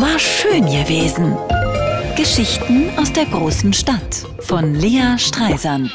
War schön gewesen. Geschichten aus der großen Stadt von Lea Streisand.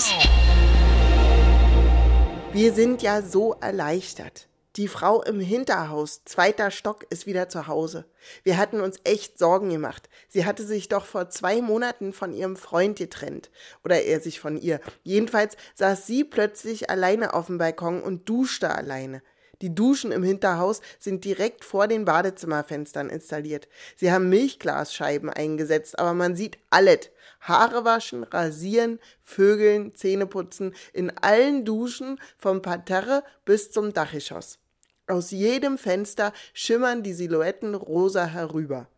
Wir sind ja so erleichtert. Die Frau im Hinterhaus, zweiter Stock, ist wieder zu Hause. Wir hatten uns echt Sorgen gemacht. Sie hatte sich doch vor zwei Monaten von ihrem Freund getrennt. Oder er sich von ihr. Jedenfalls saß sie plötzlich alleine auf dem Balkon und duschte alleine. Die Duschen im Hinterhaus sind direkt vor den Badezimmerfenstern installiert. Sie haben Milchglasscheiben eingesetzt, aber man sieht alles. Haare waschen, rasieren, Vögeln, Zähne putzen, in allen Duschen vom Parterre bis zum Dachgeschoss. Aus jedem Fenster schimmern die Silhouetten rosa herüber.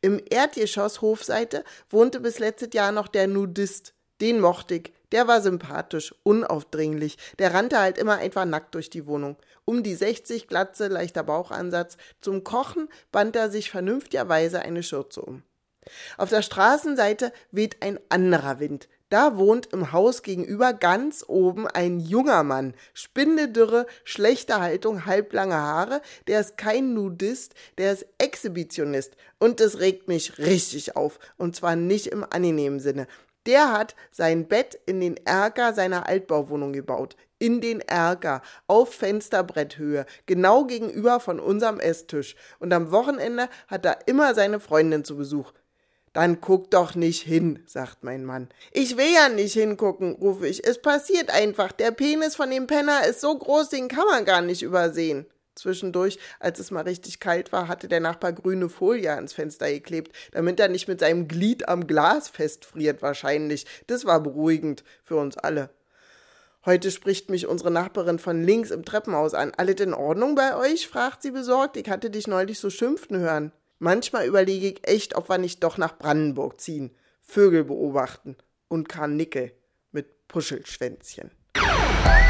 Im Erdgeschoss Hofseite wohnte bis letztes Jahr noch der Nudist. Den mochte ich. Der war sympathisch, unaufdringlich. Der rannte halt immer einfach nackt durch die Wohnung. Um die 60 Glatze, leichter Bauchansatz. Zum Kochen band er sich vernünftigerweise eine Schürze um. Auf der Straßenseite weht ein anderer Wind. Da wohnt im Haus gegenüber ganz oben ein junger Mann. Spindedürre, schlechte Haltung, halblange Haare. Der ist kein Nudist, der ist Exhibitionist. Und das regt mich richtig auf. Und zwar nicht im angenehmen Sinne. Der hat sein Bett in den Erker seiner Altbauwohnung gebaut. In den Erker, auf Fensterbretthöhe, genau gegenüber von unserem Esstisch. Und am Wochenende hat er immer seine Freundin zu Besuch. Dann guck doch nicht hin, sagt mein Mann. Ich will ja nicht hingucken, rufe ich. Es passiert einfach. Der Penis von dem Penner ist so groß, den kann man gar nicht übersehen. Zwischendurch, als es mal richtig kalt war, hatte der Nachbar grüne Folie ans Fenster geklebt, damit er nicht mit seinem Glied am Glas festfriert wahrscheinlich. Das war beruhigend für uns alle. Heute spricht mich unsere Nachbarin von links im Treppenhaus an. Alles in Ordnung bei euch? fragt sie besorgt. Ich hatte dich neulich so schimpfen hören. Manchmal überlege ich echt, ob wir nicht doch nach Brandenburg ziehen, Vögel beobachten und Karnickel mit Puschelschwänzchen.